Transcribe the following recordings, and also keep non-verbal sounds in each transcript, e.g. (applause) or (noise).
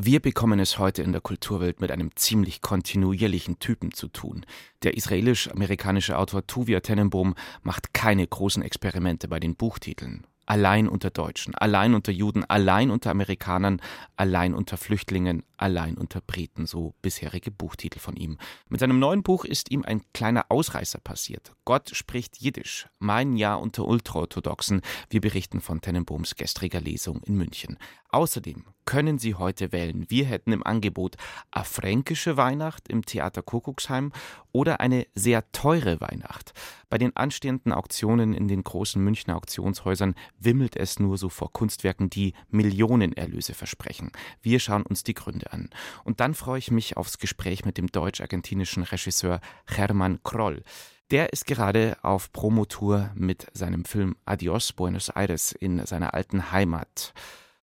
Wir bekommen es heute in der Kulturwelt mit einem ziemlich kontinuierlichen Typen zu tun. Der israelisch-amerikanische Autor Tuvia Tenenbaum macht keine großen Experimente bei den Buchtiteln allein unter Deutschen, allein unter Juden, allein unter Amerikanern, allein unter Flüchtlingen, allein unter Briten, so bisherige Buchtitel von ihm. Mit seinem neuen Buch ist ihm ein kleiner Ausreißer passiert. Gott spricht Jiddisch, mein Jahr unter Ultraorthodoxen. Wir berichten von Tenenbaums gestriger Lesung in München. Außerdem können Sie heute wählen. Wir hätten im Angebot eine fränkische Weihnacht im Theater Kuckucksheim oder eine sehr teure Weihnacht. Bei den anstehenden Auktionen in den großen Münchner Auktionshäusern wimmelt es nur so vor Kunstwerken, die Millionenerlöse versprechen. Wir schauen uns die Gründe an. Und dann freue ich mich aufs Gespräch mit dem deutsch-argentinischen Regisseur Hermann Kroll. Der ist gerade auf Promotour mit seinem Film Adios Buenos Aires in seiner alten Heimat.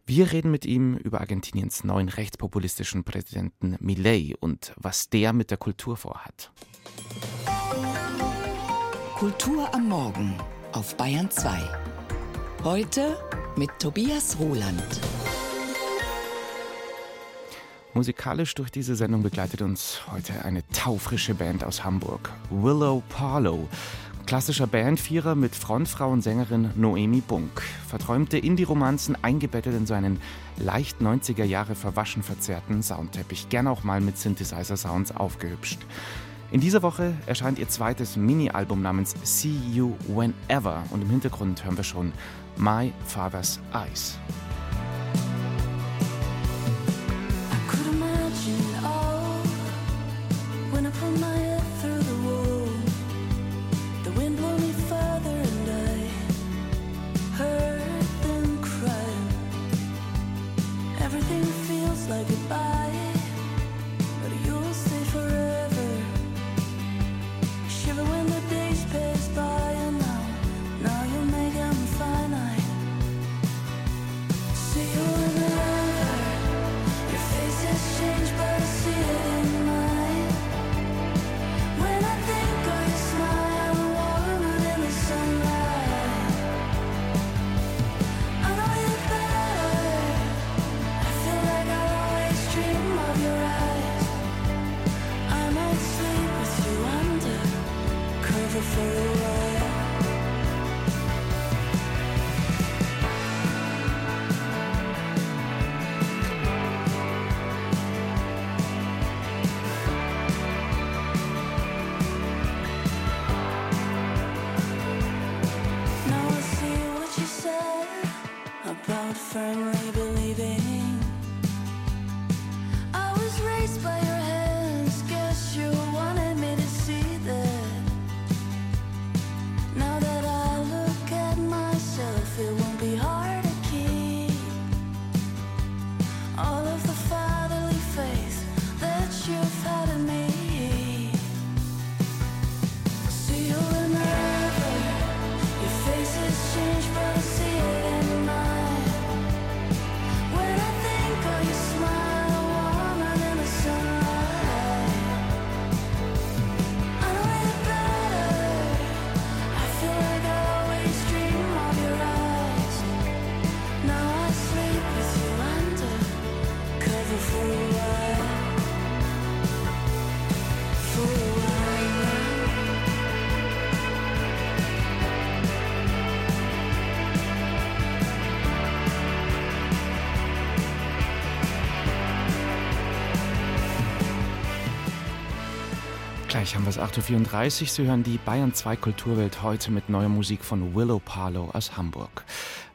Wir reden mit ihm über Argentiniens neuen rechtspopulistischen Präsidenten Milei und was der mit der Kultur vorhat. Kultur am Morgen auf Bayern 2. Heute mit Tobias Roland. Musikalisch durch diese Sendung begleitet uns heute eine taufrische Band aus Hamburg, Willow Parlow. Klassischer Bandvierer mit Frontfrau und Sängerin Noemi Bunk. Verträumte Indie-Romanzen eingebettet in so einen leicht 90er Jahre verwaschen verzerrten Soundteppich, gern auch mal mit Synthesizer-Sounds aufgehübscht. In dieser Woche erscheint ihr zweites Mini-Album namens See You Whenever und im Hintergrund hören wir schon My Father's Eyes. for my Gleich haben wir es 8.34 Uhr. Sie hören die Bayern 2 Kulturwelt heute mit neuer Musik von Willow Parlow aus Hamburg.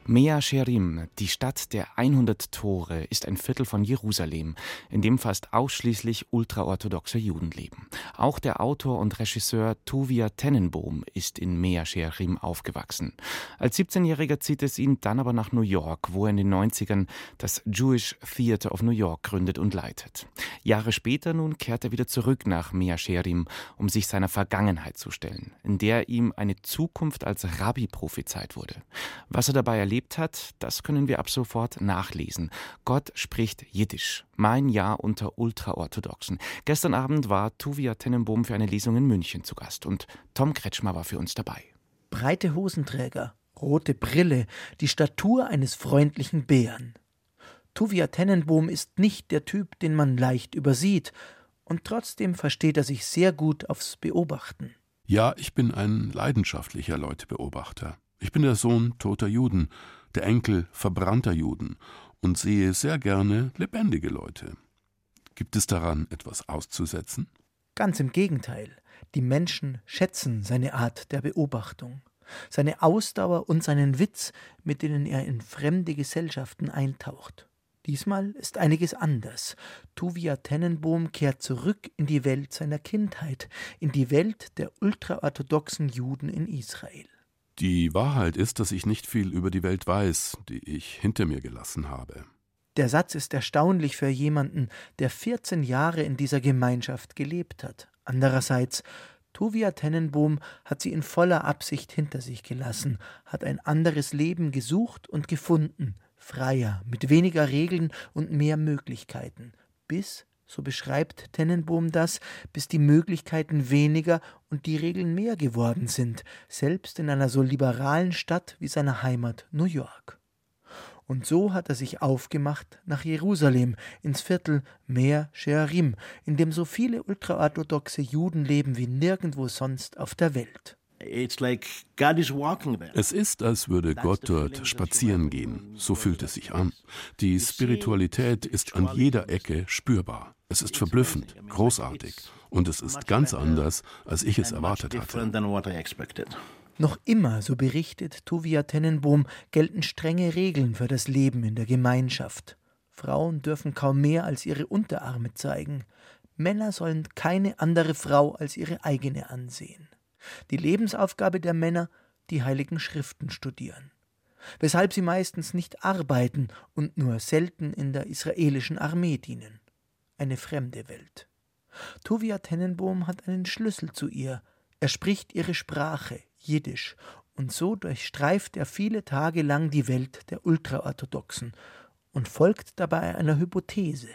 Mea Sherim, die Stadt der 100 Tore, ist ein Viertel von Jerusalem, in dem fast ausschließlich ultraorthodoxe Juden leben. Auch der Autor und Regisseur Tuvia Tenenbaum ist in Mea Sherim aufgewachsen. Als 17-Jähriger zieht es ihn dann aber nach New York, wo er in den 90ern das Jewish Theater of New York gründet und leitet. Jahre später nun kehrt er wieder zurück nach Mea Sherim, um sich seiner Vergangenheit zu stellen, in der ihm eine Zukunft als Rabbi prophezeit wurde. Was er dabei erlebt hat, das können wir ab sofort nachlesen. Gott spricht Jiddisch. Mein Jahr unter Ultraorthodoxen. Gestern Abend war Tuvia Tenenbohm für eine Lesung in München zu Gast und Tom Kretschmer war für uns dabei. Breite Hosenträger, rote Brille, die Statur eines freundlichen Bären. Tuvia Tennenbohm ist nicht der Typ, den man leicht übersieht, und trotzdem versteht er sich sehr gut aufs Beobachten. Ja, ich bin ein leidenschaftlicher Leutebeobachter. Ich bin der Sohn toter Juden, der Enkel verbrannter Juden und sehe sehr gerne lebendige Leute. Gibt es daran etwas auszusetzen? Ganz im Gegenteil. Die Menschen schätzen seine Art der Beobachtung, seine Ausdauer und seinen Witz, mit denen er in fremde Gesellschaften eintaucht. Diesmal ist einiges anders. Tuvia Tennenbohm kehrt zurück in die Welt seiner Kindheit, in die Welt der ultraorthodoxen Juden in Israel. Die Wahrheit ist, dass ich nicht viel über die Welt weiß, die ich hinter mir gelassen habe. Der Satz ist erstaunlich für jemanden, der 14 Jahre in dieser Gemeinschaft gelebt hat. Andererseits, Tuvia Tennenbohm hat sie in voller Absicht hinter sich gelassen, hat ein anderes Leben gesucht und gefunden, freier, mit weniger Regeln und mehr Möglichkeiten, bis, so beschreibt Tennenbohm das, bis die Möglichkeiten weniger und die Regeln mehr geworden sind, selbst in einer so liberalen Stadt wie seiner Heimat New York. Und so hat er sich aufgemacht nach Jerusalem, ins Viertel Meer Shearim, in dem so viele ultraorthodoxe Juden leben wie nirgendwo sonst auf der Welt. Es ist, als würde Gott dort spazieren gehen. So fühlt es sich an. Die Spiritualität ist an jeder Ecke spürbar. Es ist verblüffend, großartig und es ist ganz anders, als ich es erwartet hatte. Noch immer, so berichtet Tuvia Tennenbohm, gelten strenge Regeln für das Leben in der Gemeinschaft. Frauen dürfen kaum mehr als ihre Unterarme zeigen. Männer sollen keine andere Frau als ihre eigene ansehen. Die Lebensaufgabe der Männer, die heiligen Schriften studieren. Weshalb sie meistens nicht arbeiten und nur selten in der israelischen Armee dienen. Eine fremde Welt. Tuvia Tennenbohm hat einen Schlüssel zu ihr. Er spricht ihre Sprache, Jiddisch, und so durchstreift er viele Tage lang die Welt der Ultraorthodoxen und folgt dabei einer Hypothese.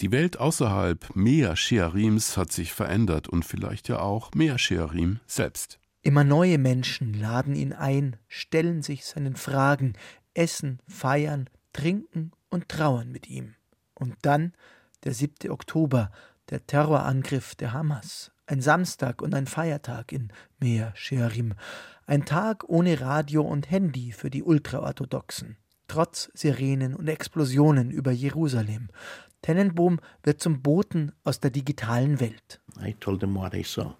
Die Welt außerhalb Mea Shearims hat sich verändert und vielleicht ja auch Mea Shearim selbst. Immer neue Menschen laden ihn ein, stellen sich seinen Fragen, essen, feiern, trinken und trauern mit ihm. Und dann der 7. Oktober, der Terrorangriff der Hamas, ein Samstag und ein Feiertag in Mea Shearim, ein Tag ohne Radio und Handy für die Ultraorthodoxen, trotz Sirenen und Explosionen über Jerusalem, Tennenbohm wird zum Boten aus der digitalen Welt. I told them what I saw.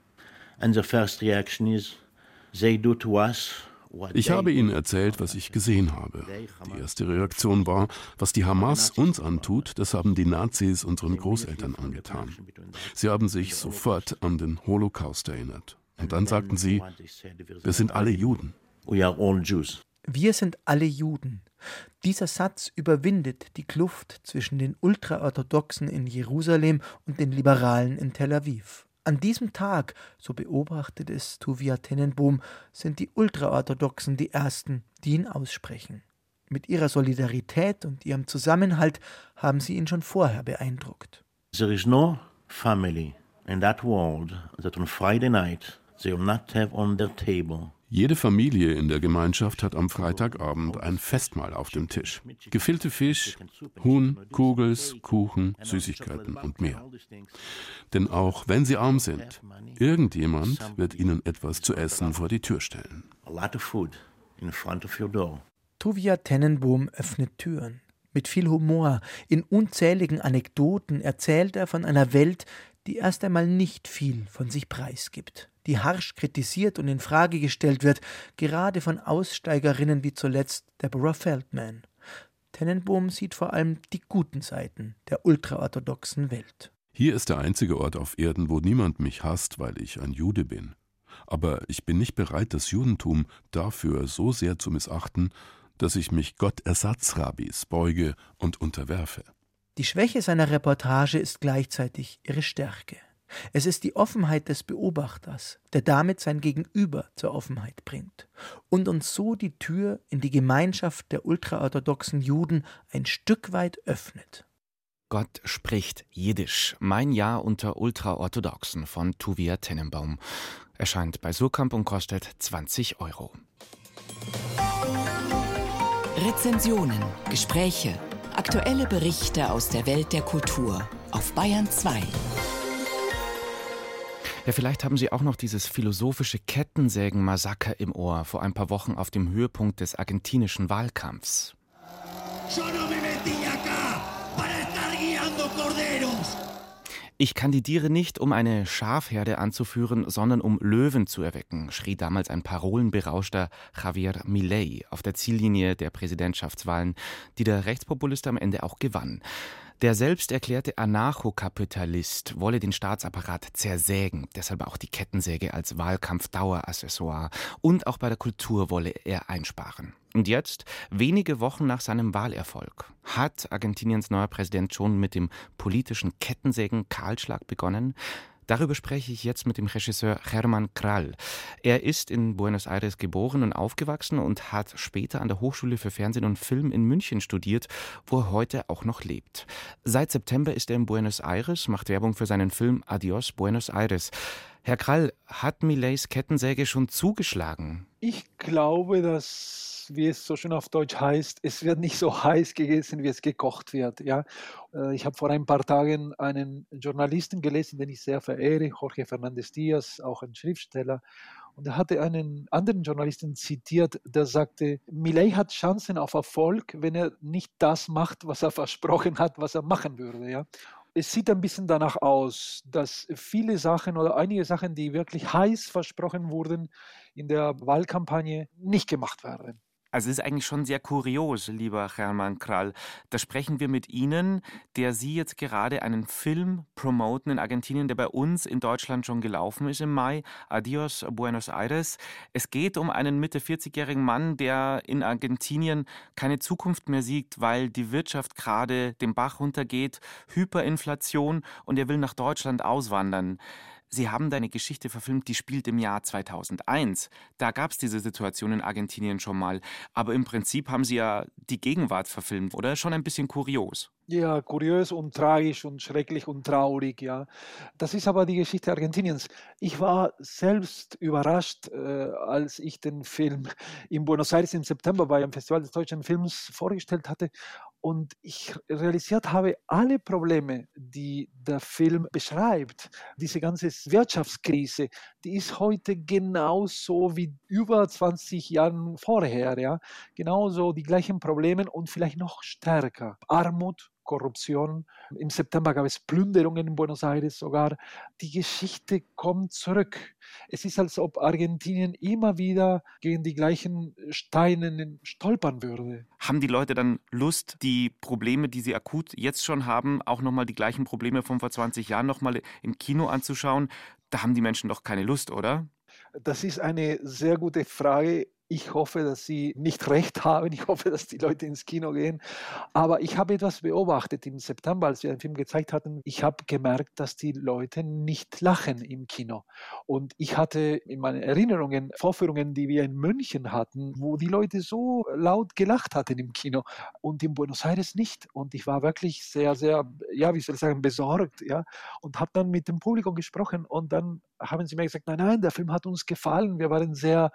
And the first reaction is, they do to us ich habe ihnen erzählt, was ich gesehen habe. Die erste Reaktion war, was die Hamas uns antut, das haben die Nazis unseren Großeltern angetan. Sie haben sich sofort an den Holocaust erinnert. Und dann sagten sie, wir sind alle Juden. Wir sind alle Juden. Dieser Satz überwindet die Kluft zwischen den Ultraorthodoxen in Jerusalem und den Liberalen in Tel Aviv. An diesem Tag, so beobachtet es Tuvia Tenenbohm, sind die Ultraorthodoxen die Ersten, die ihn aussprechen. Mit ihrer Solidarität und ihrem Zusammenhalt haben sie ihn schon vorher beeindruckt. There is no family in that world that on Friday night they will not have on their table jede Familie in der Gemeinschaft hat am Freitagabend ein Festmahl auf dem Tisch. Gefüllte Fisch, Huhn, Kugels, Kuchen, Süßigkeiten und mehr. Denn auch wenn sie arm sind, irgendjemand wird ihnen etwas zu essen vor die Tür stellen. Tuvia Tennenbohm öffnet Türen. Mit viel Humor, in unzähligen Anekdoten erzählt er von einer Welt, die erst einmal nicht viel von sich preisgibt die harsch kritisiert und in Frage gestellt wird, gerade von Aussteigerinnen wie zuletzt Deborah Feldman. Tennenbohm sieht vor allem die guten Seiten der ultraorthodoxen Welt. Hier ist der einzige Ort auf Erden, wo niemand mich hasst, weil ich ein Jude bin. Aber ich bin nicht bereit, das Judentum dafür so sehr zu missachten, dass ich mich Gottersatzrabbis beuge und unterwerfe. Die Schwäche seiner Reportage ist gleichzeitig ihre Stärke. Es ist die Offenheit des Beobachters, der damit sein Gegenüber zur Offenheit bringt und uns so die Tür in die Gemeinschaft der ultraorthodoxen Juden ein Stück weit öffnet. Gott spricht Jiddisch. Mein Jahr unter Ultraorthodoxen von Tuvia Tennenbaum. Erscheint bei Surkamp und kostet 20 Euro. Rezensionen, Gespräche Aktuelle Berichte aus der Welt der Kultur auf Bayern 2. Ja, vielleicht haben Sie auch noch dieses philosophische Kettensägen-Massaker im Ohr vor ein paar Wochen auf dem Höhepunkt des argentinischen Wahlkampfs. Ich kandidiere nicht, um eine Schafherde anzuführen, sondern um Löwen zu erwecken, schrie damals ein parolenberauschter Javier Milei auf der Ziellinie der Präsidentschaftswahlen, die der Rechtspopulist am Ende auch gewann. Der selbst erklärte Anarchokapitalist wolle den Staatsapparat zersägen, deshalb auch die Kettensäge als Wahlkampfdaueraccessoire und auch bei der Kultur wolle er einsparen. Und jetzt, wenige Wochen nach seinem Wahlerfolg, hat Argentiniens neuer Präsident schon mit dem politischen Kettensägen-Kahlschlag begonnen. Darüber spreche ich jetzt mit dem Regisseur Hermann Krall. Er ist in Buenos Aires geboren und aufgewachsen und hat später an der Hochschule für Fernsehen und Film in München studiert, wo er heute auch noch lebt. Seit September ist er in Buenos Aires, macht Werbung für seinen Film Adios Buenos Aires. Herr Krall, hat Millets Kettensäge schon zugeschlagen? Ich glaube, dass, wie es so schön auf Deutsch heißt, es wird nicht so heiß gegessen, wie es gekocht wird. Ja? Äh, ich habe vor ein paar Tagen einen Journalisten gelesen, den ich sehr verehre, Jorge Fernandez Diaz, auch ein Schriftsteller. Und er hatte einen anderen Journalisten zitiert, der sagte, Millet hat Chancen auf Erfolg, wenn er nicht das macht, was er versprochen hat, was er machen würde. Ja? Es sieht ein bisschen danach aus, dass viele Sachen oder einige Sachen, die wirklich heiß versprochen wurden in der Wahlkampagne, nicht gemacht werden. Also es ist eigentlich schon sehr kurios, lieber Hermann Krall. Da sprechen wir mit Ihnen, der Sie jetzt gerade einen Film promoten in Argentinien, der bei uns in Deutschland schon gelaufen ist im Mai. Adios Buenos Aires. Es geht um einen Mitte 40-jährigen Mann, der in Argentinien keine Zukunft mehr sieht, weil die Wirtschaft gerade den Bach runtergeht, Hyperinflation und er will nach Deutschland auswandern. Sie haben deine Geschichte verfilmt, die spielt im Jahr 2001. Da gab es diese Situation in Argentinien schon mal. Aber im Prinzip haben Sie ja die Gegenwart verfilmt, oder? Schon ein bisschen kurios. Ja, kurios und tragisch und schrecklich und traurig, ja. Das ist aber die Geschichte Argentiniens. Ich war selbst überrascht, äh, als ich den Film in Buenos Aires im September bei einem Festival des deutschen Films vorgestellt hatte und ich realisiert habe, alle Probleme, die der Film beschreibt, diese ganze Wirtschaftskrise, die ist heute genauso wie über 20 Jahren vorher, ja. Genauso die gleichen Probleme und vielleicht noch stärker. Armut, Korruption. Im September gab es Plünderungen in Buenos Aires sogar. Die Geschichte kommt zurück. Es ist, als ob Argentinien immer wieder gegen die gleichen Steine stolpern würde. Haben die Leute dann Lust, die Probleme, die sie akut jetzt schon haben, auch nochmal die gleichen Probleme von vor 20 Jahren nochmal im Kino anzuschauen? Da haben die Menschen doch keine Lust, oder? Das ist eine sehr gute Frage. Ich hoffe, dass Sie nicht recht haben. Ich hoffe, dass die Leute ins Kino gehen. Aber ich habe etwas beobachtet im September, als wir den Film gezeigt hatten. Ich habe gemerkt, dass die Leute nicht lachen im Kino. Und ich hatte in meinen Erinnerungen Vorführungen, die wir in München hatten, wo die Leute so laut gelacht hatten im Kino und in Buenos Aires nicht. Und ich war wirklich sehr, sehr, ja, wie soll ich sagen, besorgt, ja, und habe dann mit dem Publikum gesprochen und dann haben sie mir gesagt, nein, nein, der Film hat uns gefallen. Wir waren sehr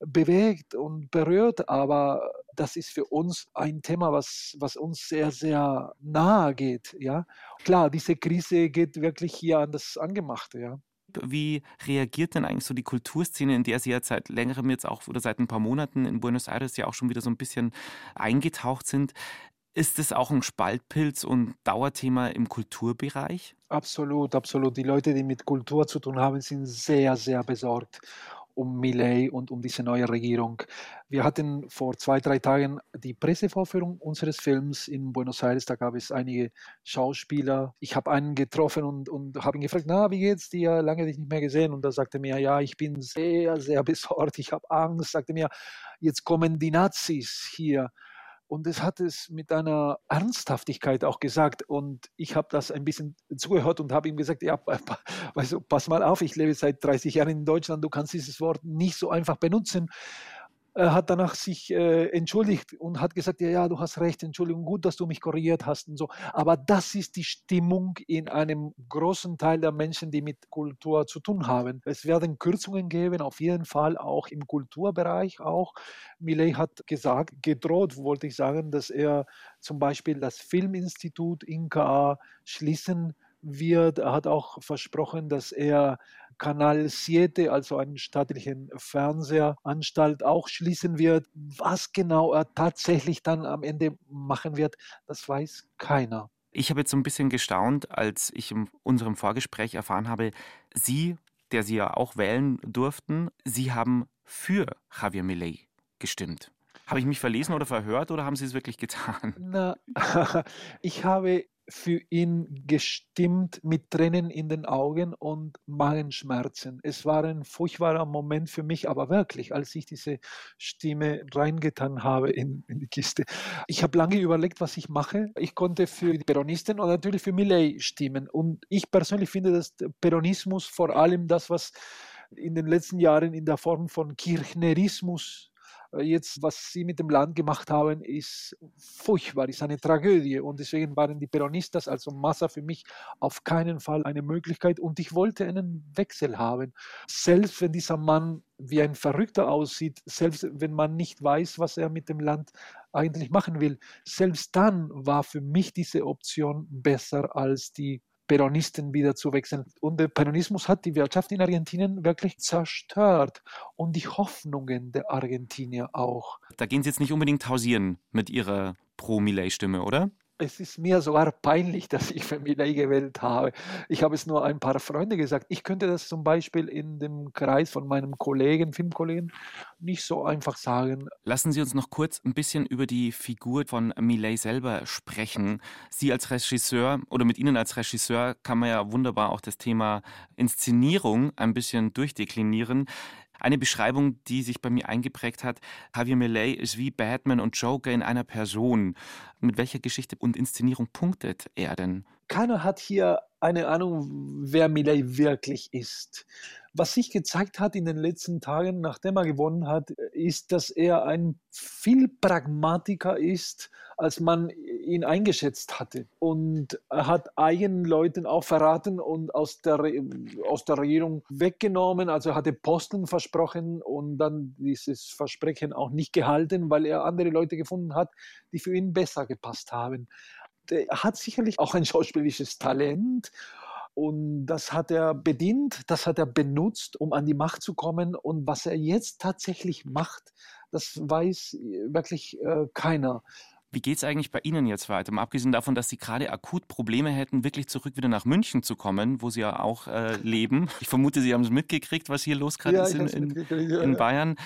bewegt und berührt, aber das ist für uns ein Thema, was, was uns sehr, sehr nahe geht. Ja? Klar, diese Krise geht wirklich hier an das Angemachte. Ja? Wie reagiert denn eigentlich so die Kulturszene, in der Sie jetzt seit längerem jetzt auch oder seit ein paar Monaten in Buenos Aires ja auch schon wieder so ein bisschen eingetaucht sind? Ist es auch ein Spaltpilz und Dauerthema im Kulturbereich? Absolut, absolut. Die Leute, die mit Kultur zu tun haben, sind sehr, sehr besorgt um Millet und um diese neue Regierung. Wir hatten vor zwei, drei Tagen die Pressevorführung unseres Films in Buenos Aires. Da gab es einige Schauspieler. Ich habe einen getroffen und, und habe ihn gefragt, na, wie geht's dir? Lange dich nicht mehr gesehen. Und da sagte mir, ja, ich bin sehr, sehr besorgt. Ich habe Angst. Sagte mir, jetzt kommen die Nazis hier. Und es hat es mit einer Ernsthaftigkeit auch gesagt. Und ich habe das ein bisschen zugehört und habe ihm gesagt, ja, du, pass mal auf, ich lebe seit 30 Jahren in Deutschland, du kannst dieses Wort nicht so einfach benutzen. Er hat danach sich äh, entschuldigt und hat gesagt, ja, ja, du hast recht, Entschuldigung, gut, dass du mich korrigiert hast und so. Aber das ist die Stimmung in einem großen Teil der Menschen, die mit Kultur zu tun haben. Es werden Kürzungen geben, auf jeden Fall auch im Kulturbereich auch. Millet hat gesagt, gedroht, wollte ich sagen, dass er zum Beispiel das Filminstitut INKA schließen wird. Er hat auch versprochen, dass er Kanal 7, also einen staatlichen Fernsehanstalt, auch schließen wird. Was genau er tatsächlich dann am Ende machen wird, das weiß keiner. Ich habe jetzt so ein bisschen gestaunt, als ich in unserem Vorgespräch erfahren habe, Sie, der Sie ja auch wählen durften, Sie haben für Javier Milei gestimmt. Habe ich mich verlesen oder verhört oder haben Sie es wirklich getan? (laughs) Na, ich habe für ihn gestimmt mit Tränen in den Augen und Magenschmerzen. Es war ein furchtbarer Moment für mich, aber wirklich, als ich diese Stimme reingetan habe in, in die Kiste. Ich habe lange überlegt, was ich mache. Ich konnte für die Peronisten und natürlich für Millet stimmen. Und ich persönlich finde, dass Peronismus vor allem das, was in den letzten Jahren in der Form von Kirchnerismus jetzt, was sie mit dem Land gemacht haben, ist furchtbar, ist eine Tragödie. Und deswegen waren die Peronistas, also Massa, für mich auf keinen Fall eine Möglichkeit. Und ich wollte einen Wechsel haben. Selbst wenn dieser Mann wie ein Verrückter aussieht, selbst wenn man nicht weiß, was er mit dem Land eigentlich machen will, selbst dann war für mich diese Option besser als die Peronisten wieder zu wechseln. Und der Peronismus hat die Wirtschaft in Argentinien wirklich zerstört und die Hoffnungen der Argentinier auch. Da gehen Sie jetzt nicht unbedingt hausieren mit Ihrer Pro-Millet-Stimme, oder? Es ist mir sogar peinlich, dass ich für Millet gewählt habe. Ich habe es nur ein paar Freunde gesagt. Ich könnte das zum Beispiel in dem Kreis von meinem Kollegen, Filmkollegen, nicht so einfach sagen. Lassen Sie uns noch kurz ein bisschen über die Figur von Millet selber sprechen. Sie als Regisseur oder mit Ihnen als Regisseur kann man ja wunderbar auch das Thema Inszenierung ein bisschen durchdeklinieren. Eine Beschreibung, die sich bei mir eingeprägt hat, Javier Millet ist wie Batman und Joker in einer Person. Mit welcher Geschichte und Inszenierung punktet er denn? Keiner hat hier eine Ahnung, wer Millet wirklich ist. Was sich gezeigt hat in den letzten Tagen, nachdem er gewonnen hat, ist, dass er ein viel Pragmatiker ist, als man ihn eingeschätzt hatte. Und er hat eigenen Leuten auch verraten und aus der, aus der Regierung weggenommen. Also er hatte Posten versprochen und dann dieses Versprechen auch nicht gehalten, weil er andere Leute gefunden hat, die für ihn besser gepasst haben. Er hat sicherlich auch ein schauspielisches Talent und das hat er bedient, das hat er benutzt, um an die Macht zu kommen. Und was er jetzt tatsächlich macht, das weiß wirklich äh, keiner. Wie geht es eigentlich bei Ihnen jetzt weiter? Mal abgesehen davon, dass Sie gerade akut Probleme hätten, wirklich zurück wieder nach München zu kommen, wo Sie ja auch äh, leben. Ich vermute, Sie haben es mitgekriegt, was hier los gerade ja, ist in, in, in, Bayern.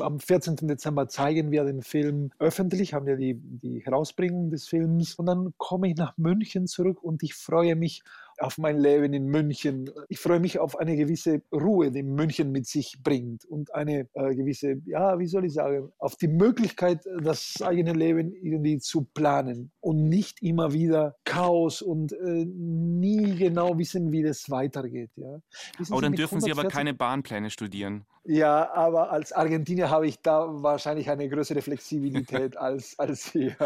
Am 14. Dezember zeigen wir den Film öffentlich, haben wir die, die Herausbringung des Films. Und dann komme ich nach München zurück und ich freue mich auf mein Leben in München. Ich freue mich auf eine gewisse Ruhe, die München mit sich bringt und eine äh, gewisse, ja, wie soll ich sagen, auf die Möglichkeit, das eigene Leben irgendwie zu planen und nicht immer wieder Chaos und äh, nie genau wissen, wie das weitergeht. Ja. Wissen aber dann dürfen Sie aber keine Bahnpläne studieren. Ja, aber als Argentinier habe ich da wahrscheinlich eine größere Flexibilität als, als hier.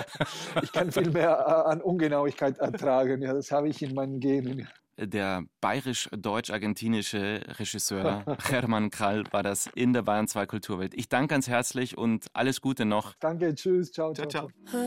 Ich kann viel mehr äh, an Ungenauigkeit ertragen. Ja, das habe ich in meinen Genen. Der bayerisch-deutsch-argentinische Regisseur (laughs) Hermann Krall war das in der Bayern 2 Kulturwelt. Ich danke ganz herzlich und alles Gute noch. Danke, tschüss, ciao, ciao. ciao. ciao.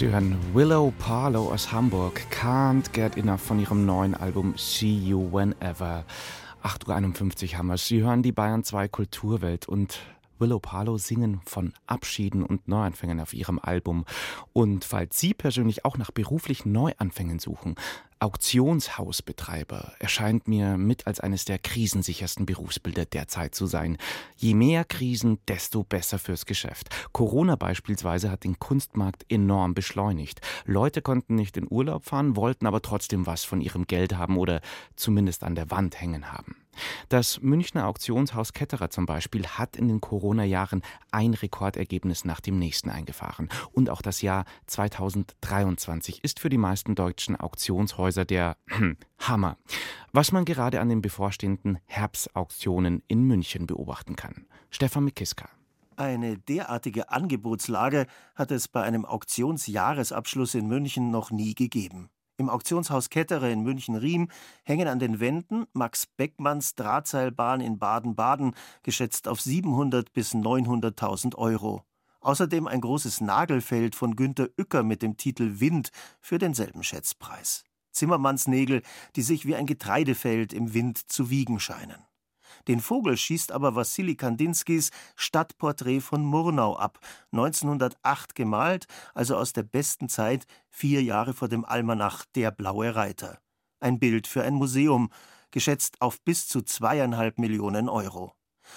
Sie hören Willow Parlow aus Hamburg, Can't Get Enough von ihrem neuen Album See You Whenever. 8.51 Uhr haben wir. Sie hören die Bayern 2 Kulturwelt und Willow Parlow singen von Abschieden und Neuanfängen auf ihrem Album. Und falls Sie persönlich auch nach beruflichen Neuanfängen suchen, Auktionshausbetreiber erscheint mir mit als eines der krisensichersten Berufsbilder derzeit zu sein. Je mehr Krisen, desto besser fürs Geschäft. Corona beispielsweise hat den Kunstmarkt enorm beschleunigt. Leute konnten nicht in Urlaub fahren, wollten aber trotzdem was von ihrem Geld haben oder zumindest an der Wand hängen haben. Das Münchner Auktionshaus Ketterer zum Beispiel hat in den Corona-Jahren ein Rekordergebnis nach dem nächsten eingefahren. Und auch das Jahr 2023 ist für die meisten deutschen Auktionshäuser der Hammer. Was man gerade an den bevorstehenden Herbstauktionen in München beobachten kann. Stefan Mikiska. Eine derartige Angebotslage hat es bei einem Auktionsjahresabschluss in München noch nie gegeben. Im Auktionshaus Ketterer in München-Riem hängen an den Wänden Max Beckmanns Drahtseilbahn in Baden-Baden, geschätzt auf 700 bis 900.000 Euro. Außerdem ein großes Nagelfeld von Günter Uecker mit dem Titel Wind für denselben Schätzpreis. Zimmermannsnägel, die sich wie ein Getreidefeld im Wind zu wiegen scheinen. Den Vogel schießt aber Wassili Kandinskis Stadtporträt von Murnau ab, 1908 gemalt, also aus der besten Zeit, vier Jahre vor dem Almanach Der blaue Reiter. Ein Bild für ein Museum, geschätzt auf bis zu zweieinhalb Millionen Euro.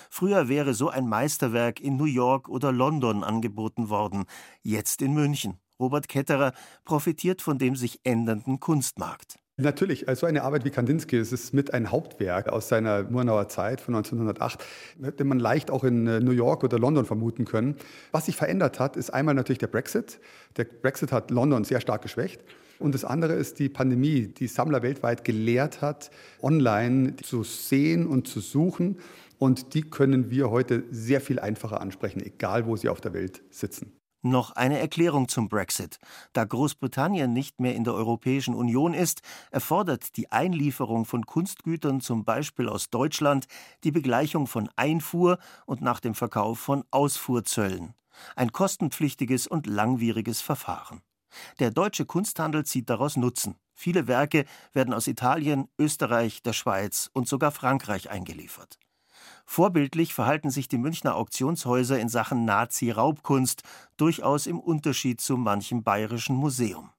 Früher wäre so ein Meisterwerk in New York oder London angeboten worden, jetzt in München. Robert Ketterer profitiert von dem sich ändernden Kunstmarkt. Natürlich, also eine Arbeit wie Kandinsky, es ist mit ein Hauptwerk aus seiner Murnauer Zeit von 1908, hätte man leicht auch in New York oder London vermuten können. Was sich verändert hat, ist einmal natürlich der Brexit. Der Brexit hat London sehr stark geschwächt. Und das andere ist die Pandemie, die Sammler weltweit gelehrt hat, online zu sehen und zu suchen. Und die können wir heute sehr viel einfacher ansprechen, egal wo sie auf der Welt sitzen. Noch eine Erklärung zum Brexit. Da Großbritannien nicht mehr in der Europäischen Union ist, erfordert die Einlieferung von Kunstgütern zum Beispiel aus Deutschland die Begleichung von Einfuhr und nach dem Verkauf von Ausfuhrzöllen. Ein kostenpflichtiges und langwieriges Verfahren. Der deutsche Kunsthandel zieht daraus Nutzen. Viele Werke werden aus Italien, Österreich, der Schweiz und sogar Frankreich eingeliefert. Vorbildlich verhalten sich die Münchner Auktionshäuser in Sachen Nazi-Raubkunst, durchaus im Unterschied zu manchem bayerischen Museum.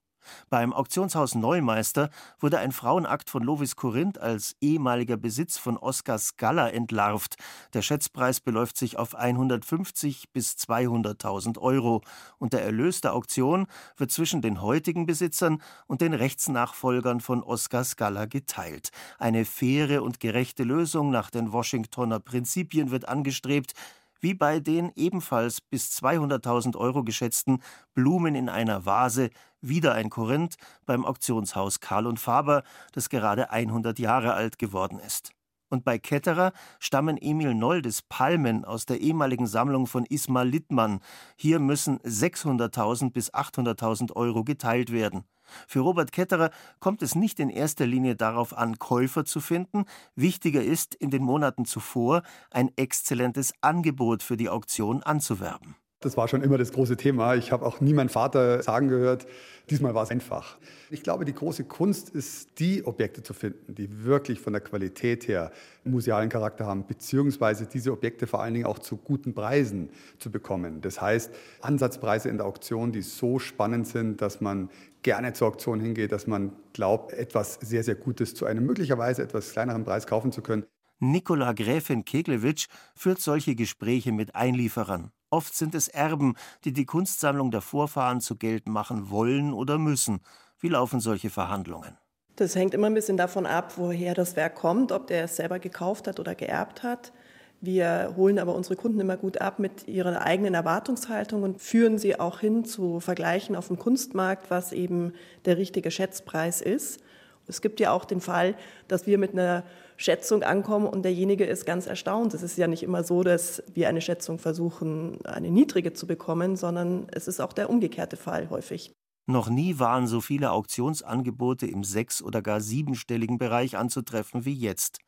Beim Auktionshaus Neumeister wurde ein Frauenakt von Lovis Corinth als ehemaliger Besitz von Oskar Skalla entlarvt. Der Schätzpreis beläuft sich auf 150 bis 200.000 Euro und der Erlös der Auktion wird zwischen den heutigen Besitzern und den Rechtsnachfolgern von Oskar Skalla geteilt. Eine faire und gerechte Lösung nach den Washingtoner Prinzipien wird angestrebt, wie bei den ebenfalls bis 200.000 Euro geschätzten Blumen in einer Vase, wieder ein Korinth beim Auktionshaus Karl und Faber, das gerade 100 Jahre alt geworden ist. Und bei Ketterer stammen Emil Noldes Palmen aus der ehemaligen Sammlung von Ismar Littmann. Hier müssen 600.000 bis 800.000 Euro geteilt werden. Für Robert Ketterer kommt es nicht in erster Linie darauf an, Käufer zu finden. Wichtiger ist, in den Monaten zuvor ein exzellentes Angebot für die Auktion anzuwerben. Das war schon immer das große Thema. Ich habe auch nie meinen Vater sagen gehört, diesmal war es einfach. Ich glaube, die große Kunst ist, die Objekte zu finden, die wirklich von der Qualität her musealen Charakter haben, beziehungsweise diese Objekte vor allen Dingen auch zu guten Preisen zu bekommen. Das heißt, Ansatzpreise in der Auktion, die so spannend sind, dass man gerne zur Auktion hingeht, dass man glaubt, etwas sehr, sehr Gutes zu einem möglicherweise etwas kleineren Preis kaufen zu können. Nikola Gräfin Keglewitsch führt solche Gespräche mit Einlieferern. Oft sind es Erben, die die Kunstsammlung der Vorfahren zu Geld machen wollen oder müssen. Wie laufen solche Verhandlungen? Das hängt immer ein bisschen davon ab, woher das Werk kommt, ob der es selber gekauft hat oder geerbt hat. Wir holen aber unsere Kunden immer gut ab mit ihrer eigenen Erwartungshaltung und führen sie auch hin zu Vergleichen auf dem Kunstmarkt, was eben der richtige Schätzpreis ist. Es gibt ja auch den Fall, dass wir mit einer Schätzung ankommen und derjenige ist ganz erstaunt. Es ist ja nicht immer so, dass wir eine Schätzung versuchen, eine niedrige zu bekommen, sondern es ist auch der umgekehrte Fall häufig. Noch nie waren so viele Auktionsangebote im sechs- oder gar siebenstelligen Bereich anzutreffen wie jetzt.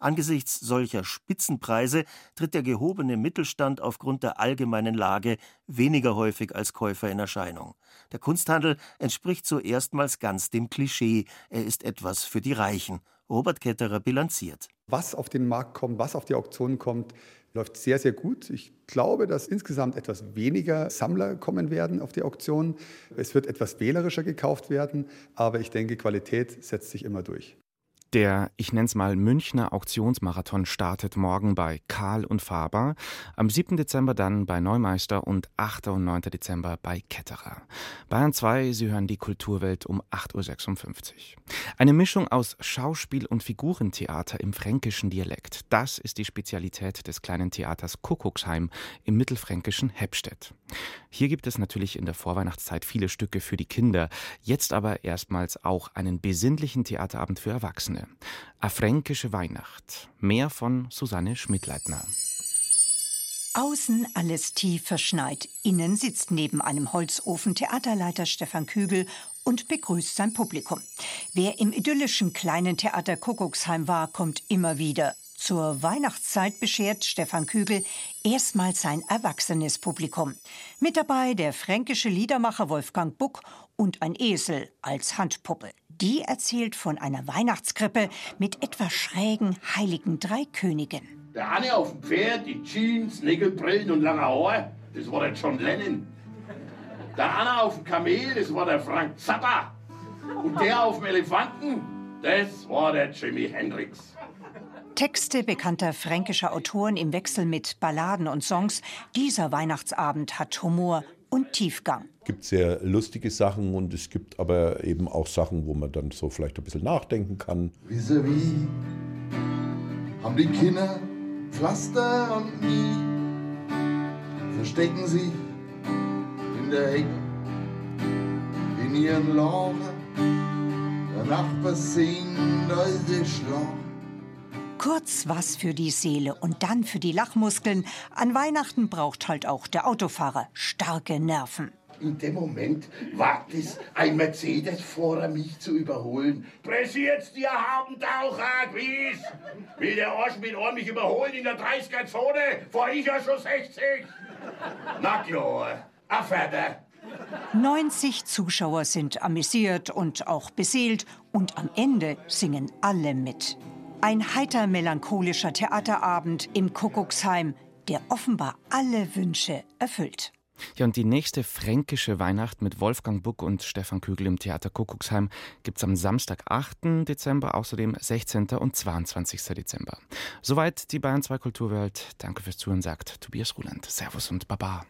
Angesichts solcher Spitzenpreise tritt der gehobene Mittelstand aufgrund der allgemeinen Lage weniger häufig als Käufer in Erscheinung. Der Kunsthandel entspricht so erstmals ganz dem Klischee, er ist etwas für die Reichen. Robert Ketterer bilanziert. Was auf den Markt kommt, was auf die Auktionen kommt, läuft sehr, sehr gut. Ich glaube, dass insgesamt etwas weniger Sammler kommen werden auf die Auktionen. Es wird etwas wählerischer gekauft werden, aber ich denke, Qualität setzt sich immer durch. Der, ich nenne es mal, Münchner Auktionsmarathon startet morgen bei Karl und Faber, am 7. Dezember dann bei Neumeister und 8. und 9. Dezember bei Ketterer. Bayern 2, Sie hören die Kulturwelt um 8.56 Uhr. Eine Mischung aus Schauspiel und Figurentheater im fränkischen Dialekt. Das ist die Spezialität des kleinen Theaters Kuckucksheim im mittelfränkischen Heppstedt. Hier gibt es natürlich in der Vorweihnachtszeit viele Stücke für die Kinder, jetzt aber erstmals auch einen besinnlichen Theaterabend für Erwachsene. Erwachsene. A fränkische Weihnacht. Mehr von Susanne Schmidleitner. Außen alles tief verschneit. Innen sitzt neben einem Holzofen Theaterleiter Stefan Kügel und begrüßt sein Publikum. Wer im idyllischen kleinen Theater Kuckucksheim war, kommt immer wieder. Zur Weihnachtszeit beschert Stefan Kügel erstmals sein erwachsenes Publikum. Mit dabei der fränkische Liedermacher Wolfgang Buck und ein Esel als Handpuppe. Die erzählt von einer Weihnachtskrippe mit etwas schrägen heiligen drei Königen. Der eine auf dem Pferd, die Jeans, Nickelbrillen und langer Haar, das war der John Lennon. Der andere auf dem Kamel, das war der Frank Zappa. Und der auf dem Elefanten, das war der Jimi Hendrix. Texte bekannter fränkischer Autoren im Wechsel mit Balladen und Songs. Dieser Weihnachtsabend hat Humor und Tiefgang. Es gibt sehr lustige Sachen und es gibt aber eben auch Sachen, wo man dann so vielleicht ein bisschen nachdenken kann. Vis-à-vis haben die Kinder Pflaster und nie verstecken sich in der Ecke in ihren Lachen. Der Nachbar singt alte Schlager. Kurz was für die Seele und dann für die Lachmuskeln. An Weihnachten braucht halt auch der Autofahrer starke Nerven. In dem Moment wagt es ein Mercedes vor mich zu überholen. Pressiert's dir Habentaucher, Quiz! Will der Arsch mit Ohr mich überholen in der 30er-Zone? Fahr ich ja schon 60. Na klar, a Vater. 90 Zuschauer sind amüsiert und auch beseelt und am Ende singen alle mit. Ein heiter melancholischer Theaterabend im Kuckucksheim, der offenbar alle Wünsche erfüllt. Ja, und die nächste fränkische Weihnacht mit Wolfgang Buck und Stefan Kügel im Theater Kuckucksheim gibt es am Samstag, 8. Dezember, außerdem 16. und 22. Dezember. Soweit die Bayern 2 Kulturwelt. Danke fürs Zuhören, sagt Tobias Ruland. Servus und Baba.